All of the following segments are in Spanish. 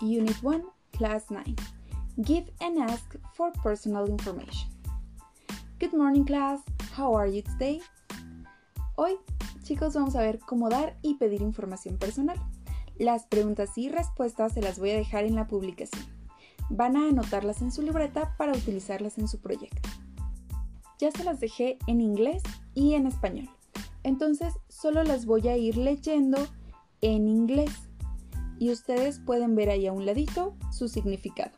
Unit 1, Class 9. Give and ask for personal information. Good morning, class. How are you today? Hoy, chicos, vamos a ver cómo dar y pedir información personal. Las preguntas y respuestas se las voy a dejar en la publicación. Van a anotarlas en su libreta para utilizarlas en su proyecto. Ya se las dejé en inglés y en español. Entonces, solo las voy a ir leyendo en inglés y ustedes pueden ver ahí a un ladito su significado.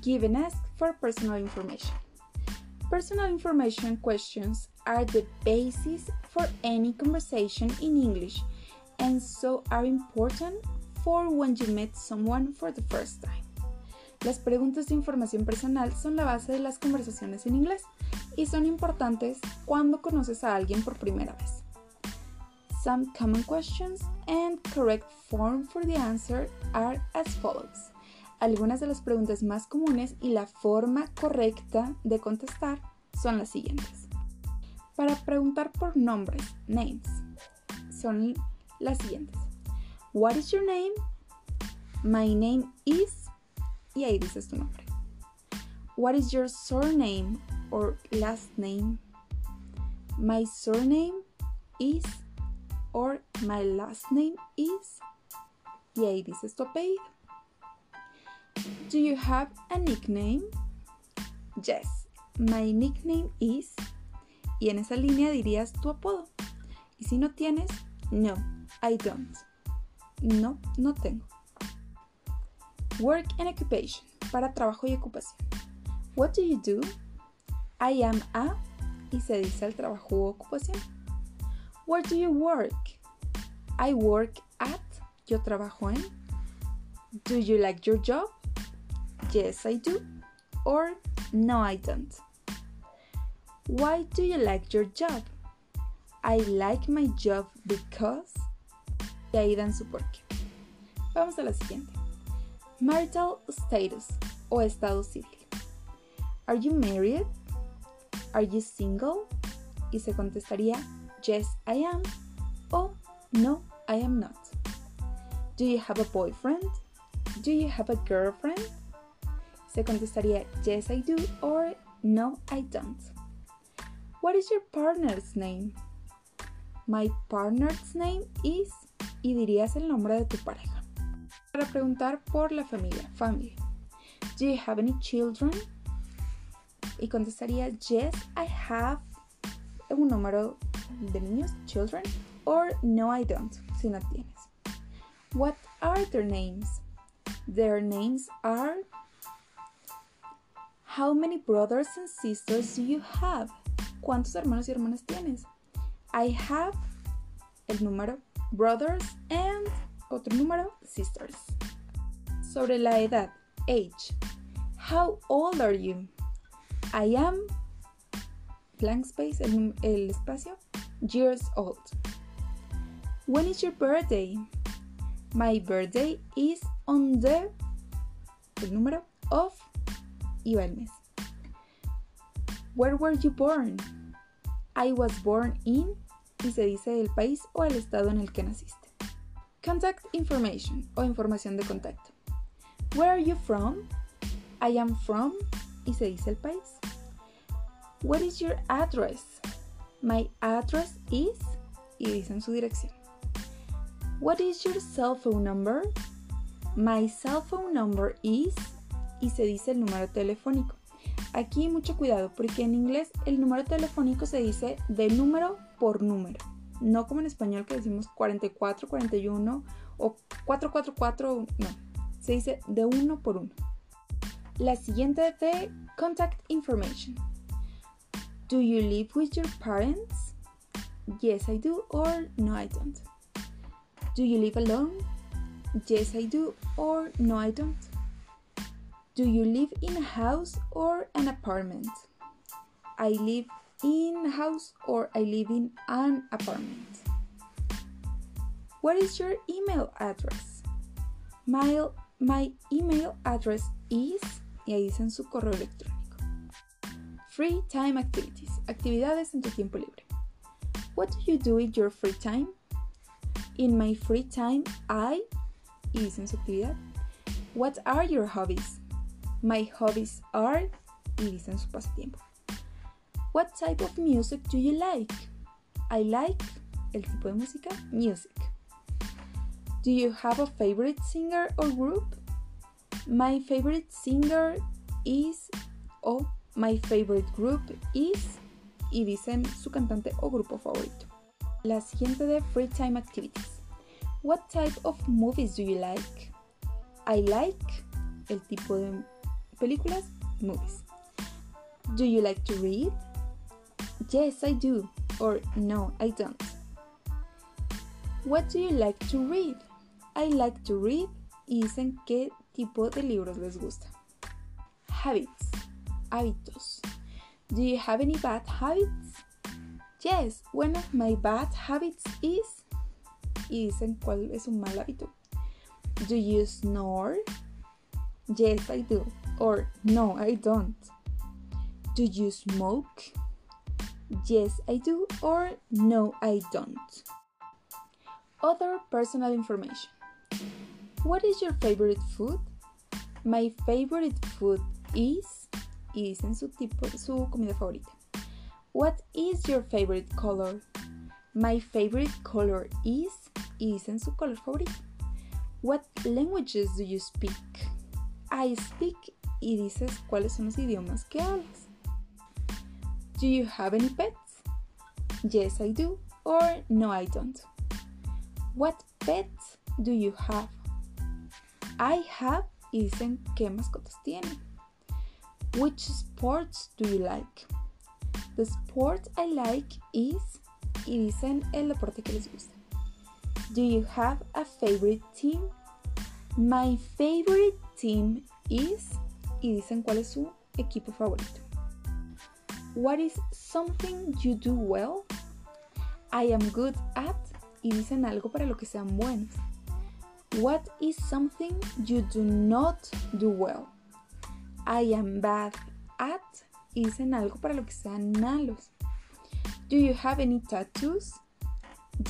Give and ask for personal information. Personal information questions are the basis for any conversation in English and so are important for when you meet someone for the first time. Las preguntas de información personal son la base de las conversaciones en inglés y son importantes cuando conoces a alguien por primera vez. Some common questions and correct form for the answer are as follows. Algunas de las preguntas más comunes y la forma correcta de contestar son las siguientes. Para preguntar por nombres, names, son las siguientes. What is your name? My name is y ahí dices tu nombre. What is your surname or last name? My surname is or my last name is y ahí dices tu apellido. Do you have a nickname? Yes, my nickname is y en esa línea dirías tu apodo. Y si no tienes, no, I don't. No, no tengo. Work and occupation para trabajo y ocupación. What do you do? I am a y se dice el trabajo u ocupación. Where do you work? I work at. Yo trabajo en. Do you like your job? Yes, I do. Or no, I don't. Why do you like your job? I like my job because. Ahí dan su porqué. Vamos a la siguiente. Marital status o estado civil. Are you married? Are you single? Y se contestaría Yes, I am o No, I am not. Do you have a boyfriend? Do you have a girlfriend? Se contestaría Yes, I do or No, I don't. What is your partner's name? My partner's name is y dirías el nombre de tu pareja. Para preguntar por la familia, family. Do you have any children? Y contestaría Yes, I have un número de niños, children, or No, I don't, si no tienes. What are their names? Their names are How many brothers and sisters do you have? ¿Cuántos hermanos y hermanas tienes? I have el número brothers and otro número sisters. Sobre la edad, age. How old are you? I am blank space, el, el espacio, years old. When is your birthday? My birthday is on the el número of va el mes. Where were you born? I was born in y se dice el país o el estado en el que naciste. Contact information o información de contacto. Where are you from? I am from y se dice el país. What is your address? My address is y dicen su dirección. What is your cell phone number? My cell phone number is y se dice el número telefónico. Aquí mucho cuidado porque en inglés el número telefónico se dice de número por número. No como en español que decimos 44, 41 o 444, no. Se dice de uno por uno. La siguiente de Contact Information. Do you live with your parents? Yes, I do, or no, I don't. Do you live alone? Yes, I do, or no, I don't. Do you live in a house or an apartment? I live in a house or I live in an apartment. What is your email address? My, my email address is, y ahí dicen su correo electrónico. Free time activities, actividades en tu tiempo libre. What do you do in your free time? In my free time, I, y dicen su actividad, What are your hobbies? My hobbies are y dicen su pasatiempo. What type of music do you like? I like el tipo de música, music. Do you have a favorite singer or group? My favorite singer is o my favorite group is y dicen su cantante o grupo favorito. La siguiente de free time activities. What type of movies do you like? I like el tipo de películas, movies. Do you like to read? Yes, I do. Or no, I don't. What do you like to read? I like to read y dicen qué tipo de libros les gusta. Habits, hábitos. Do you have any bad habits? Yes, one of my bad habits is. Y dicen cuál es un mal hábito. Do you snore? Yes, I do. Or no, I don't. Do you smoke? Yes, I do. Or no, I don't. Other personal information. What is your favorite food? My favorite food is. Y dicen su tipo, su comida favorita. What is your favorite color? My favorite color is. Y dicen su color favorito. What languages do you speak? I speak. Y dices cuáles son los idiomas que hablas. Do you have any pets? Yes, I do. Or no, I don't. What pets do you have? I have y dicen qué mascotas tienen. Which sports do you like? The sport I like is y dicen el deporte que les gusta. Do you have a favorite team? My favorite team is y dicen cuál es su equipo favorito. What is something you do well? I am good at y dicen algo para lo que sean buenos. What is something you do not do well? I am bad at y dicen algo para lo que sean malos. Do you have any tattoos?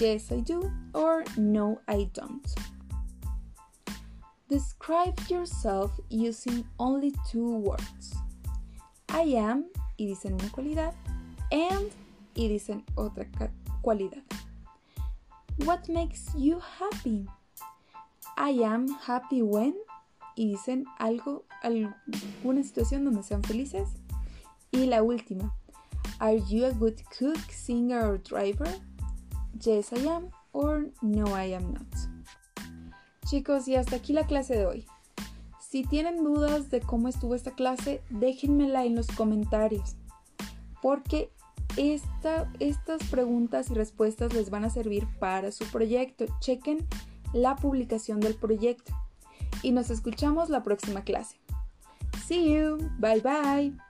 Yes, I do. Or no, I don't. Describe yourself using only two words. I am y dicen una cualidad and y dicen otra cualidad. What makes you happy? I am happy when y dicen algo, alguna situación donde sean felices. Y la última, Are you a good cook, singer or driver? Yes, I am or no, I am not. Chicos, y hasta aquí la clase de hoy. Si tienen dudas de cómo estuvo esta clase, déjenmela en los comentarios. Porque estas preguntas y respuestas les van a servir para su proyecto. Chequen la publicación del proyecto. Y nos escuchamos la próxima clase. See you. Bye bye.